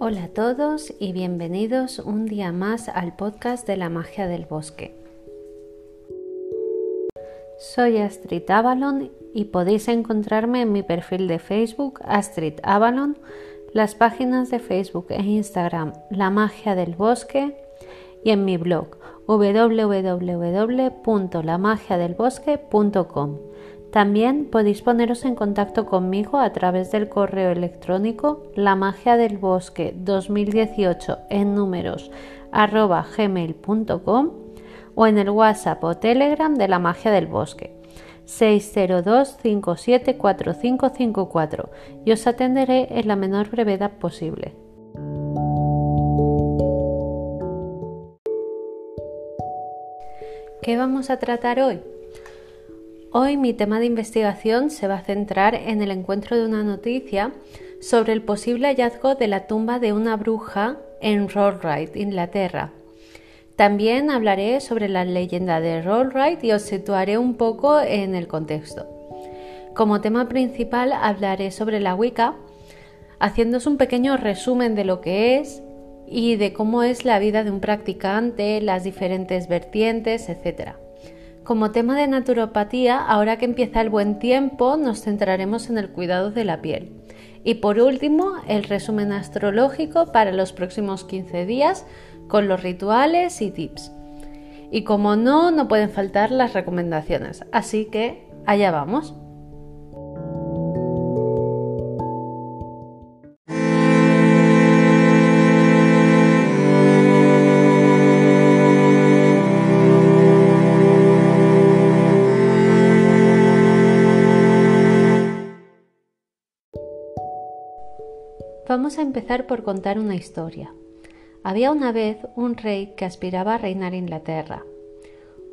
Hola a todos y bienvenidos un día más al podcast de la magia del bosque. Soy Astrid Avalon y podéis encontrarme en mi perfil de Facebook Astrid Avalon, las páginas de Facebook e Instagram La magia del bosque y en mi blog www.lamagiadelbosque.com. También podéis poneros en contacto conmigo a través del correo electrónico la magia del bosque 2018 en números arroba gmail.com o en el WhatsApp o Telegram de la magia del bosque 602 574554 y os atenderé en la menor brevedad posible. ¿Qué vamos a tratar hoy? Hoy mi tema de investigación se va a centrar en el encuentro de una noticia sobre el posible hallazgo de la tumba de una bruja en Rollright, Inglaterra. También hablaré sobre la leyenda de Rollright y os situaré un poco en el contexto. Como tema principal hablaré sobre la Wicca, haciéndose un pequeño resumen de lo que es y de cómo es la vida de un practicante, las diferentes vertientes, etc. Como tema de naturopatía, ahora que empieza el buen tiempo, nos centraremos en el cuidado de la piel. Y por último, el resumen astrológico para los próximos 15 días con los rituales y tips. Y como no, no pueden faltar las recomendaciones. Así que allá vamos. Vamos a empezar por contar una historia. Había una vez un rey que aspiraba a reinar Inglaterra.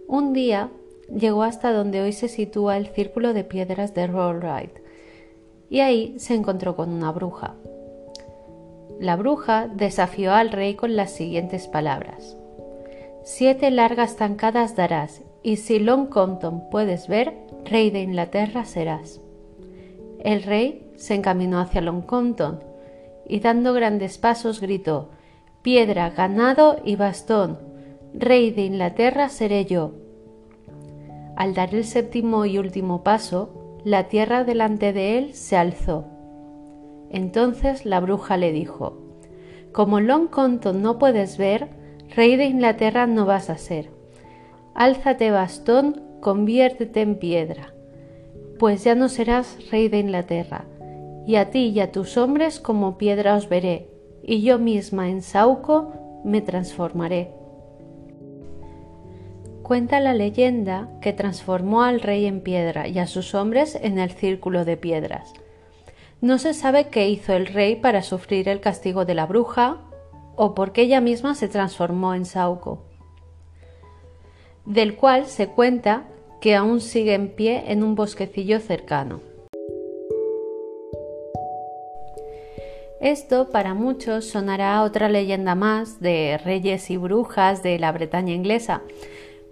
Un día llegó hasta donde hoy se sitúa el círculo de piedras de Rollright y ahí se encontró con una bruja. La bruja desafió al rey con las siguientes palabras. Siete largas zancadas darás, y si Long Compton puedes ver, rey de Inglaterra serás. El rey se encaminó hacia Long Compton, y dando grandes pasos gritó Piedra, ganado y bastón, rey de Inglaterra seré yo. Al dar el séptimo y último paso, la tierra delante de él se alzó. Entonces la bruja le dijo Como Long Compton no puedes ver, rey de Inglaterra no vas a ser. Álzate bastón, conviértete en piedra, pues ya no serás rey de Inglaterra, y a ti y a tus hombres como piedra os veré, y yo misma en Sauco me transformaré. Cuenta la leyenda que transformó al rey en piedra y a sus hombres en el círculo de piedras. No se sabe qué hizo el rey para sufrir el castigo de la bruja o por qué ella misma se transformó en Sauco, del cual se cuenta que aún sigue en pie en un bosquecillo cercano. Esto para muchos sonará otra leyenda más de reyes y brujas de la Bretaña inglesa,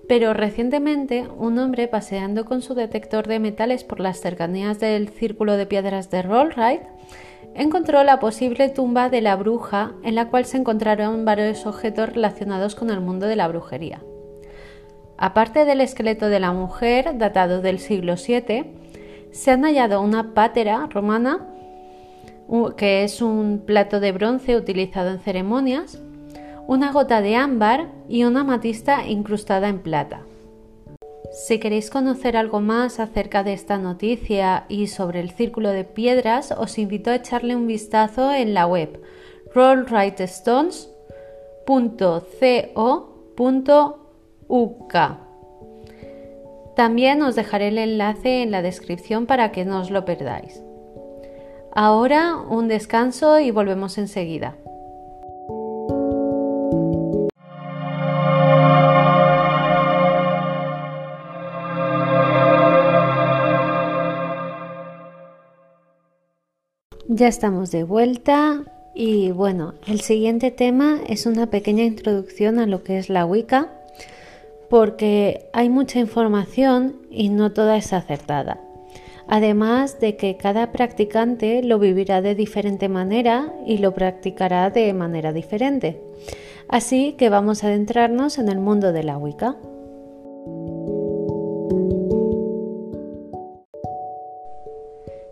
pero recientemente un hombre paseando con su detector de metales por las cercanías del círculo de piedras de Rollright encontró la posible tumba de la bruja en la cual se encontraron varios objetos relacionados con el mundo de la brujería. Aparte del esqueleto de la mujer, datado del siglo VII, se han hallado una pátera romana que es un plato de bronce utilizado en ceremonias, una gota de ámbar y una matista incrustada en plata. Si queréis conocer algo más acerca de esta noticia y sobre el círculo de piedras, os invito a echarle un vistazo en la web rollrightstones.co.uk. También os dejaré el enlace en la descripción para que no os lo perdáis. Ahora un descanso y volvemos enseguida. Ya estamos de vuelta y bueno, el siguiente tema es una pequeña introducción a lo que es la Wicca porque hay mucha información y no toda es acertada. Además de que cada practicante lo vivirá de diferente manera y lo practicará de manera diferente. Así que vamos a adentrarnos en el mundo de la Wicca.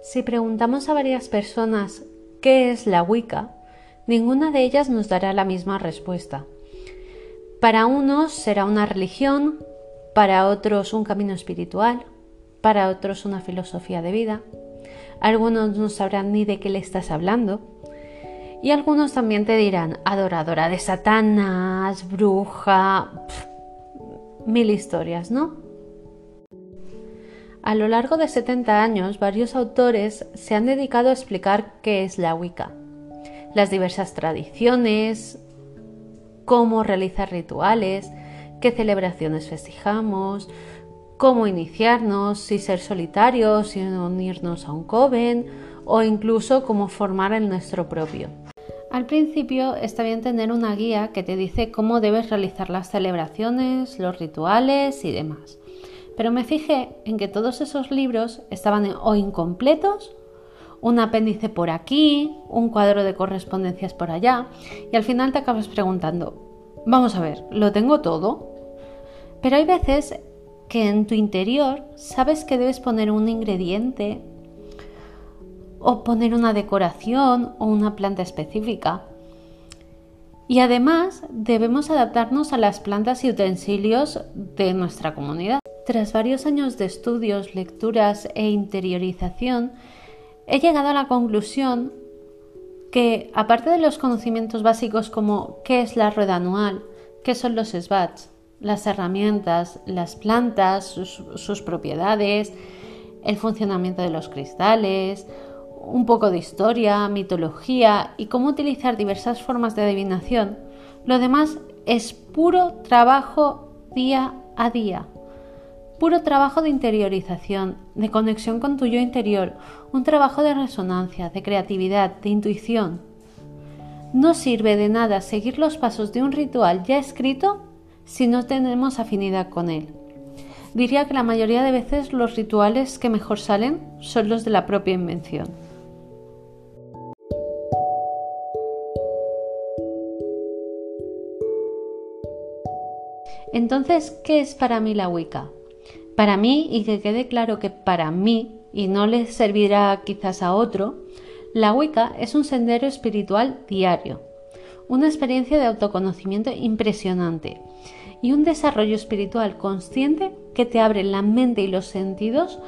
Si preguntamos a varias personas qué es la Wicca, ninguna de ellas nos dará la misma respuesta. Para unos será una religión, para otros un camino espiritual, para otros una filosofía de vida. Algunos no sabrán ni de qué le estás hablando. Y algunos también te dirán adoradora de Satanás, bruja, mil historias, ¿no? A lo largo de 70 años, varios autores se han dedicado a explicar qué es la Wicca, las diversas tradiciones, cómo realizar rituales, qué celebraciones festejamos, cómo iniciarnos, si ser solitarios, si unirnos a un coven o incluso cómo formar el nuestro propio. Al principio está bien tener una guía que te dice cómo debes realizar las celebraciones, los rituales y demás. Pero me fijé en que todos esos libros estaban o incompletos, un apéndice por aquí, un cuadro de correspondencias por allá, y al final te acabas preguntando, vamos a ver, ¿lo tengo todo? Pero hay veces que en tu interior sabes que debes poner un ingrediente o poner una decoración o una planta específica. Y además debemos adaptarnos a las plantas y utensilios de nuestra comunidad. Tras varios años de estudios, lecturas e interiorización, he llegado a la conclusión que, aparte de los conocimientos básicos como qué es la rueda anual, qué son los SBATs, las herramientas, las plantas, sus, propiedades, el funcionamiento de los cristales, un poco de historia, mitología y cómo utilizar diversas formas de adivinación, lo demás es puro trabajo día a día. Puro trabajo de interiorización, de conexión con tu yo interior, un trabajo de resonancia, de creatividad, de intuición. No sirve de nada seguir los pasos de un ritual ya escrito si no tenemos afinidad con él. Diría que la mayoría de veces los rituales que mejor salen son los de la propia invención. Entonces, ¿qué es para mí la Wicca? Para mí, y que quede claro que para mí, y no le servirá quizás a otro, la Wicca es un sendero espiritual diario, una experiencia de autoconocimiento impresionante y un desarrollo espiritual consciente que te abre la mente y los sentidos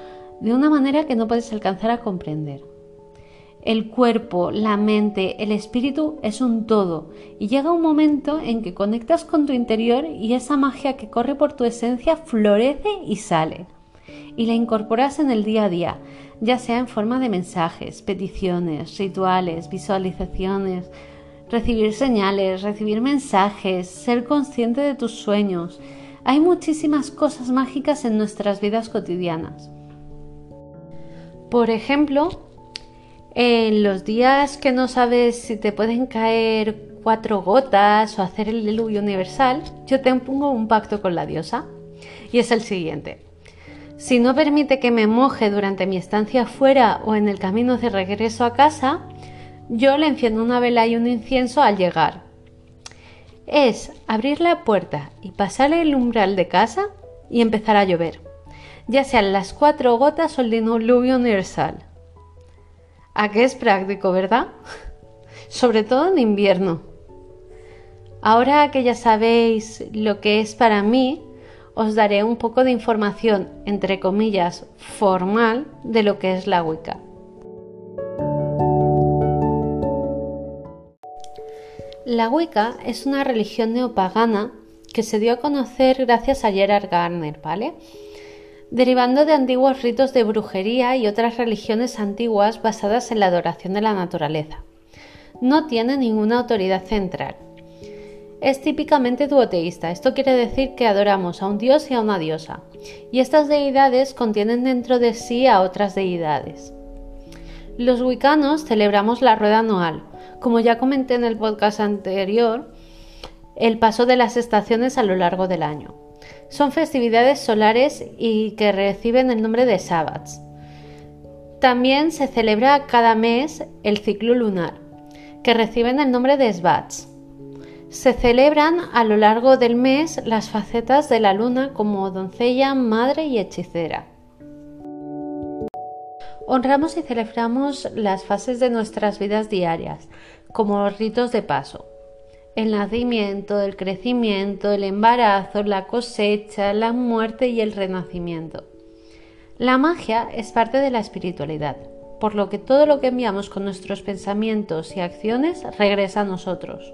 de una manera que no puedes alcanzar a comprender. El cuerpo, la mente, el espíritu es un todo y llega un momento en que conectas con tu interior y esa magia que corre por tu esencia florece y sale. Y la incorporas en el día a día, ya sea en forma de mensajes, peticiones, rituales, visualizaciones, recibir señales, recibir mensajes, ser consciente de tus sueños. Hay muchísimas cosas mágicas en nuestras vidas cotidianas. Por ejemplo, en los días que no sabes si te pueden caer cuatro gotas o hacer el diluvio universal, yo te pongo un pacto con la diosa. Y es el siguiente. Si no permite que me moje durante mi estancia fuera o en el camino de regreso a casa, yo le enciendo una vela y un incienso al llegar. Es abrir la puerta y pasar el umbral de casa y empezar a llover, ya sean las cuatro gotas o el diluvio universal. ¿A qué es práctico, verdad? Sobre todo en invierno. Ahora que ya sabéis lo que es para mí, os daré un poco de información, entre comillas, formal de lo que es la Wicca. La Wicca es una religión neopagana que se dio a conocer gracias a Gerard Garner. Derivando de antiguos ritos de brujería y otras religiones antiguas basadas en la adoración de la naturaleza. No tiene ninguna autoridad central. Es típicamente duoteísta, esto quiere decir que adoramos a un dios y a una diosa, y estas deidades contienen dentro de sí a otras deidades. Los wicanos celebramos la rueda anual, como ya comenté en el podcast anterior, el paso de las estaciones a lo largo del año. Son festividades solares y que reciben el nombre de sabbats. También se celebra cada mes el ciclo lunar, que reciben el nombre de Svats. Se celebran a lo largo del mes las facetas de la luna como doncella, madre y hechicera. Honramos y celebramos las fases de nuestras vidas diarias, como ritos de paso. El nacimiento, el crecimiento, el embarazo, la cosecha, la muerte y el renacimiento. La magia es parte de la espiritualidad, por lo que todo lo que enviamos con nuestros pensamientos y acciones regresa a nosotros.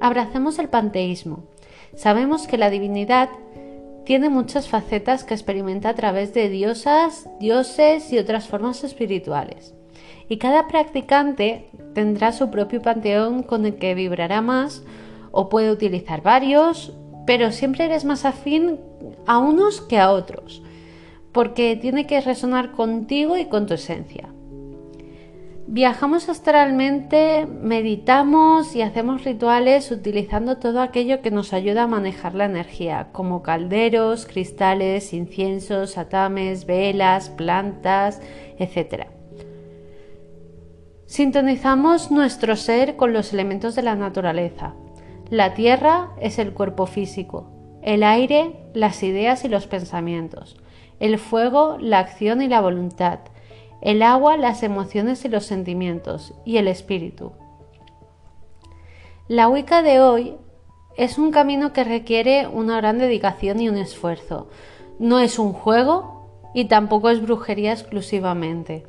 Abracemos el panteísmo. Sabemos que la divinidad tiene muchas facetas que experimenta a través de diosas, dioses y otras formas espirituales. Y cada practicante tendrá su propio panteón con el que vibrará más o puede utilizar varios, pero siempre eres más afín a unos que a otros, porque tiene que resonar contigo y con tu esencia. Viajamos astralmente, meditamos y hacemos rituales utilizando todo aquello que nos ayuda a manejar la energía, como calderos, cristales, inciensos, atames, velas, plantas, etc. Sintonizamos nuestro ser con los elementos de la naturaleza. La tierra es el cuerpo físico, el aire, las ideas y los pensamientos, el fuego, la acción y la voluntad, el agua, las emociones y los sentimientos, y el espíritu. La Wicca de hoy es un camino que requiere una gran dedicación y un esfuerzo. No es un juego y tampoco es brujería exclusivamente.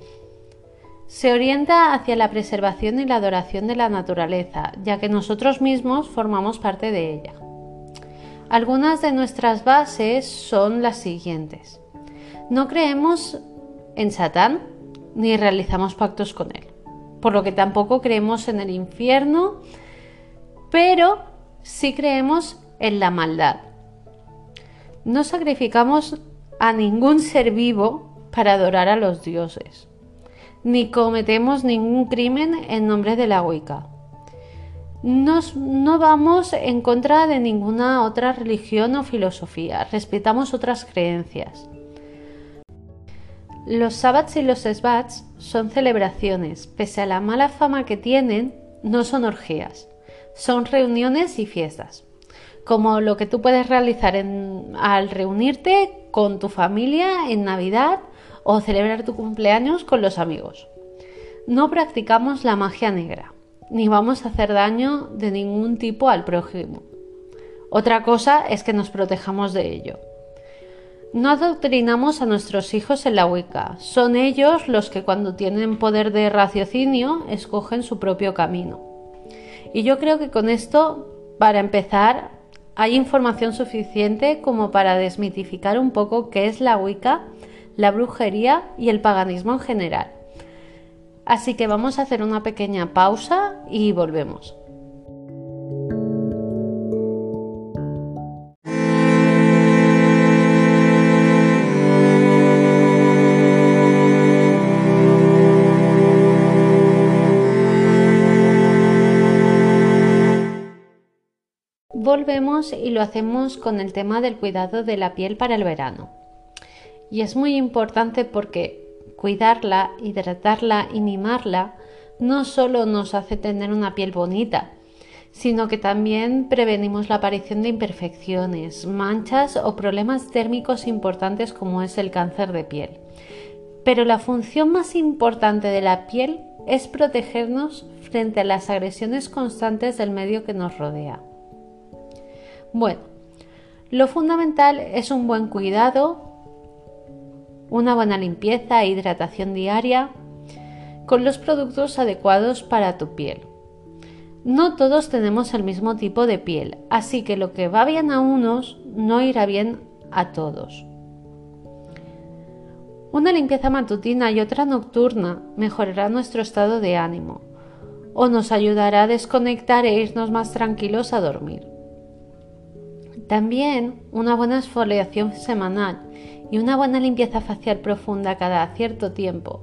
Se orienta hacia la preservación y la adoración de la naturaleza, ya que nosotros mismos formamos parte de ella. Algunas de nuestras bases son las siguientes. No creemos en Satán, ni realizamos pactos con Él. Por lo que tampoco creemos en el infierno, pero sí creemos en la maldad. No sacrificamos a ningún ser vivo para adorar a los dioses, ni cometemos ningún crimen en nombre de la Wicca. no vamos en contra de ninguna otra religión o filosofía, respetamos otras creencias. Los sabbats y los svats son celebraciones, pese a la mala fama que tienen, no son orgías, son reuniones y fiestas, como lo que tú puedes realizar al reunirte con tu familia en Navidad o celebrar tu cumpleaños con los amigos. No practicamos la magia negra, ni vamos a hacer daño de ningún tipo al prójimo. Otra cosa es que nos protejamos de ello. No adoctrinamos a nuestros hijos en la Wicca. Son ellos los que cuando tienen poder de raciocinio escogen su propio camino. Y yo creo que con esto, para empezar, hay información suficiente como para desmitificar un poco qué es la Wicca, la brujería y el paganismo en general. Así que vamos a hacer una pequeña pausa y volvemos. Volvemos y lo hacemos con el tema del cuidado de la piel para el verano. Y es muy importante porque cuidarla, hidratarla y mimarla no solo nos hace tener una piel bonita, sino que también prevenimos la aparición de imperfecciones, manchas o problemas térmicos importantes como es el cáncer de piel. Pero la función más importante de la piel es protegernos frente a las agresiones constantes del medio que nos rodea. Bueno, lo fundamental es un buen cuidado, una buena limpieza e hidratación diaria con los productos adecuados para tu piel. No todos tenemos el mismo tipo de piel, así que lo que va bien a unos no irá bien a todos. Una limpieza matutina y otra nocturna mejorará nuestro estado de ánimo o nos ayudará a desconectar e irnos más tranquilos a dormir. También una buena exfoliación semanal y una buena limpieza facial profunda cada cierto tiempo.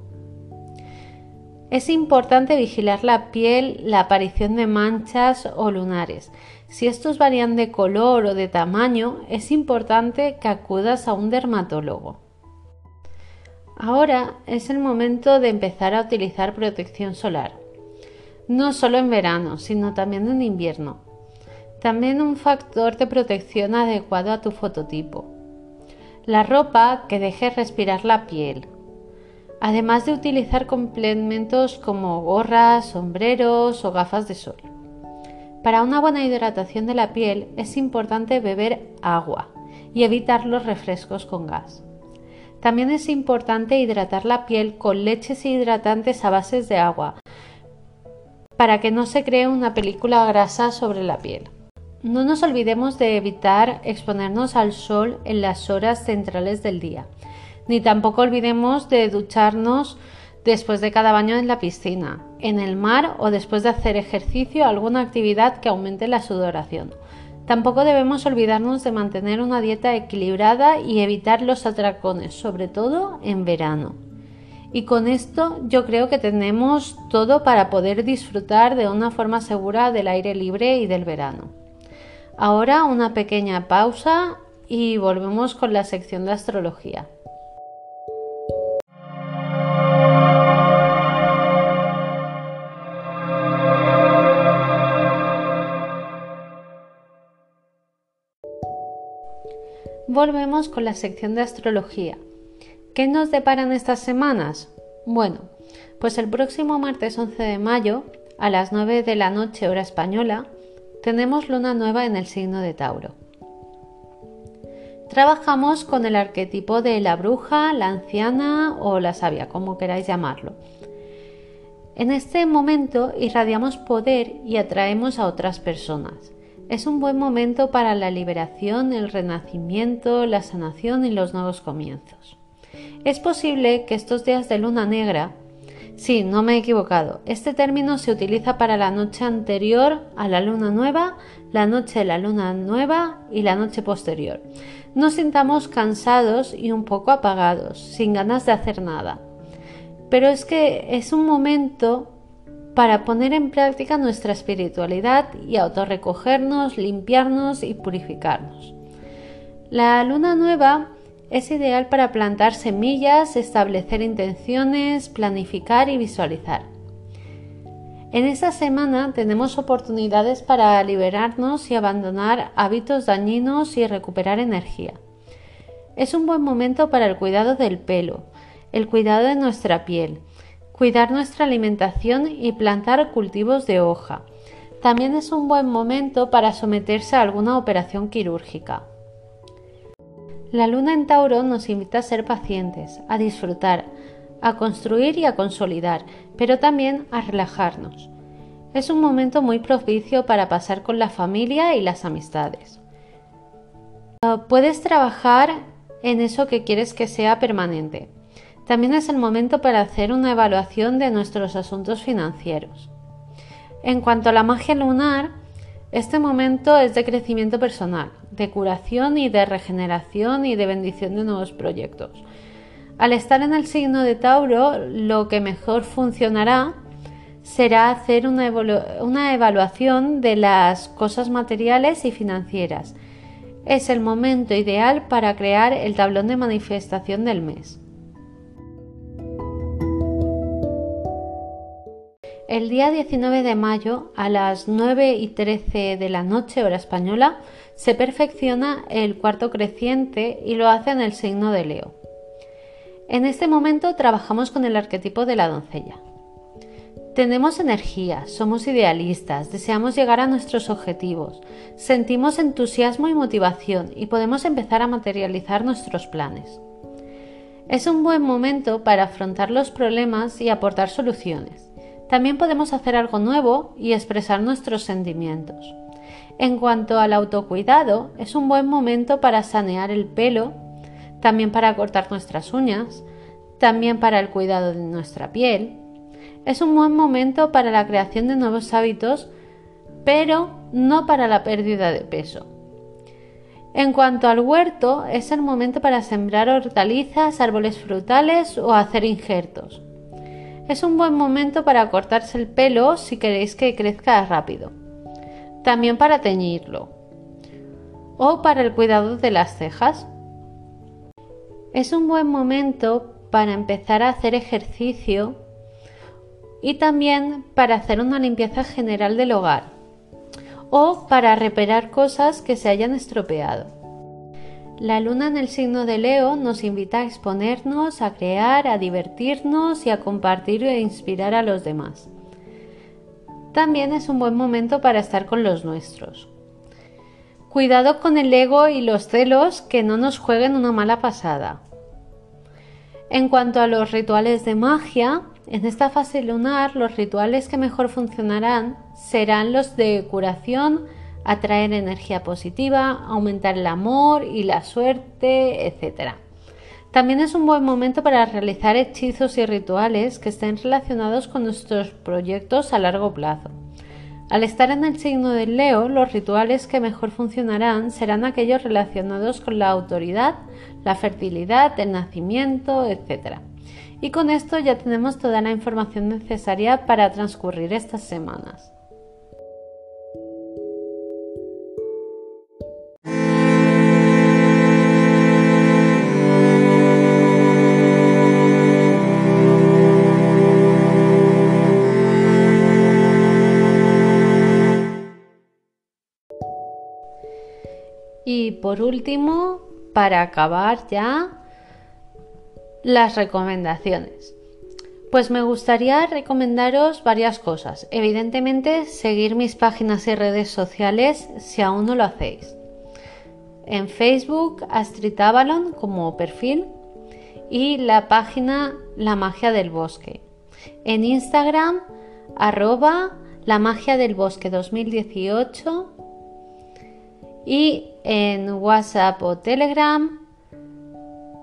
Es importante vigilar la piel, la aparición de manchas o lunares. Si estos varían de color o de tamaño, es importante que acudas a un dermatólogo. Ahora es el momento de empezar a utilizar protección solar. No solo en verano, sino también en invierno. También un factor de protección adecuado a tu fototipo. La ropa que deje respirar la piel. Además de utilizar complementos como gorras, sombreros o gafas de sol. Para una buena hidratación de la piel es importante beber agua y evitar los refrescos con gas. También es importante hidratar la piel con leches hidratantes a bases de agua para que no se cree una película grasa sobre la piel. No nos olvidemos de evitar exponernos al sol en las horas centrales del día, ni tampoco olvidemos de ducharnos después de cada baño en la piscina, en el mar o después de hacer ejercicio o alguna actividad que aumente la sudoración. Tampoco debemos olvidarnos de mantener una dieta equilibrada y evitar los atracones, sobre todo en verano. Y con esto yo creo que tenemos todo para poder disfrutar de una forma segura del aire libre y del verano. Ahora una pequeña pausa y volvemos con la sección de astrología. Volvemos con la sección de astrología. ¿Qué nos deparan estas semanas? Bueno, pues el próximo martes 11 de mayo, a las 9 de la noche hora española, tenemos luna nueva en el signo de Tauro. Trabajamos con el arquetipo de la bruja, la anciana o la sabia, como queráis llamarlo. En este momento irradiamos poder y atraemos a otras personas. Es un buen momento para la liberación, el renacimiento, la sanación y los nuevos comienzos. Es posible que estos días de luna negra, sí, no me he equivocado, este término se utiliza para la noche anterior a la luna nueva, la noche de la luna nueva y la noche posterior. Nos sintamos cansados y un poco apagados, sin ganas de hacer nada. Pero es que es un momento para poner en práctica nuestra espiritualidad y autorrecogernos, limpiarnos y purificarnos. La luna nueva es ideal para plantar semillas, establecer intenciones, planificar y visualizar. En esta semana tenemos oportunidades para liberarnos y abandonar hábitos dañinos y recuperar energía. Es un buen momento para el cuidado del pelo, el cuidado de nuestra piel, cuidar nuestra alimentación y plantar cultivos de hoja. También es un buen momento para someterse a alguna operación quirúrgica. La luna en Tauro nos invita a ser pacientes, a disfrutar, a construir y a consolidar, pero también a relajarnos. Es un momento muy propicio para pasar con la familia y las amistades. Puedes trabajar en eso que quieres que sea permanente. También es el momento para hacer una evaluación de nuestros asuntos financieros. En cuanto a la magia lunar, este momento es de crecimiento personal, de curación y de regeneración y de bendición de nuevos proyectos. Al estar en el signo de Tauro, lo que mejor funcionará será hacer una, una, evaluación de las cosas materiales y financieras. Es el momento ideal para crear el tablón de manifestación del mes. El día 19 de mayo, a las 9 y 13 de la noche, hora española, se perfecciona el cuarto creciente y lo hace en el signo de Leo. En este momento trabajamos con el arquetipo de la doncella. Tenemos energía, somos idealistas, deseamos llegar a nuestros objetivos, sentimos entusiasmo y motivación y podemos empezar a materializar nuestros planes. Es un buen momento para afrontar los problemas y aportar soluciones. También podemos hacer algo nuevo y expresar nuestros sentimientos. En cuanto al autocuidado, es un buen momento para sanear el pelo, también para cortar nuestras uñas, también para el cuidado de nuestra piel. Es un buen momento para la creación de nuevos hábitos, pero no para la pérdida de peso. En cuanto al huerto, es el momento para sembrar hortalizas, árboles frutales o hacer injertos. Es un buen momento para cortarse el pelo si queréis que crezca rápido. También para teñirlo. O para el cuidado de las cejas. Es un buen momento para empezar a hacer ejercicio y también para hacer una limpieza general del hogar o para reparar cosas que se hayan estropeado. La luna en el signo de Leo nos invita a exponernos, a crear, a divertirnos y a compartir e inspirar a los demás. También es un buen momento para estar con los nuestros. Cuidado con el ego y los celos que no nos jueguen una mala pasada. En cuanto a los rituales de magia, en esta fase lunar los rituales que mejor funcionarán serán los de curación, atraer energía positiva, aumentar el amor y la suerte, etc. También es un buen momento para realizar hechizos y rituales que estén relacionados con nuestros proyectos a largo plazo. Al estar en el signo del Leo, los rituales que mejor funcionarán serán aquellos relacionados con la autoridad, la fertilidad, el nacimiento, etc. Y con esto ya tenemos toda la información necesaria para transcurrir estas semanas. Y por último, para acabar ya, las recomendaciones. Pues me gustaría recomendaros varias cosas. Evidentemente, seguir mis páginas y redes sociales si aún no lo hacéis. En Facebook, Astrid Avalon como perfil y la página La Magia del Bosque. En Instagram, arroba la magia del bosque 2018 y en WhatsApp o Telegram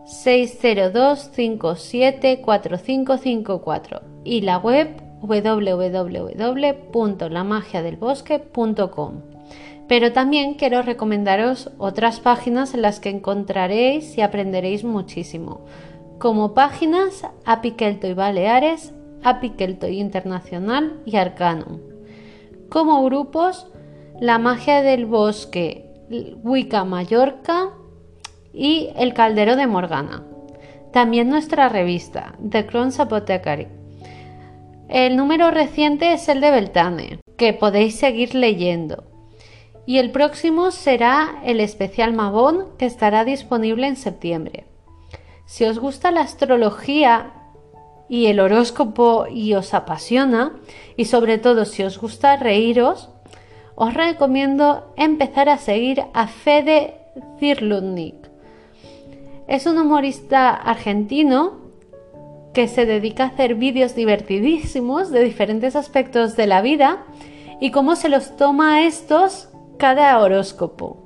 602574554 y la web www.lamagiadelbosque.com. Pero también quiero recomendaros otras páginas en las que encontraréis y aprenderéis muchísimo, como páginas Apikelto y Baleares, Apikelto Internacional y Arcanum, como grupos La Magia del Bosque, Wicca Mallorca, y El Caldero de Morgana. También nuestra revista, The Crown's Apothecary. El número reciente es el de Beltane, que podéis seguir leyendo. Y el próximo será el especial Magón, que estará disponible en septiembre. Si os gusta la astrología y el horóscopo y os apasiona, y sobre todo si os gusta reíros, os recomiendo empezar a seguir a Fede Zirlundnik es un humorista argentino que se dedica a hacer vídeos divertidísimos de diferentes aspectos de la vida y cómo se los toma estos cada horóscopo.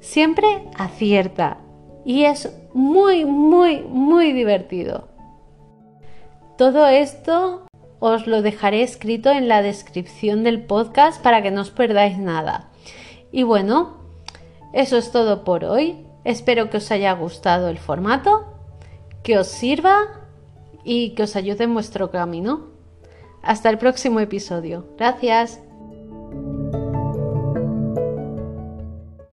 Siempre acierta y es muy, muy, muy divertido. Todo esto os lo dejaré escrito en la descripción del podcast para que no os perdáis nada. Y bueno, eso es todo por hoy. Espero que os haya gustado el formato, que os sirva y que os ayude en vuestro camino. Hasta el próximo episodio. Gracias.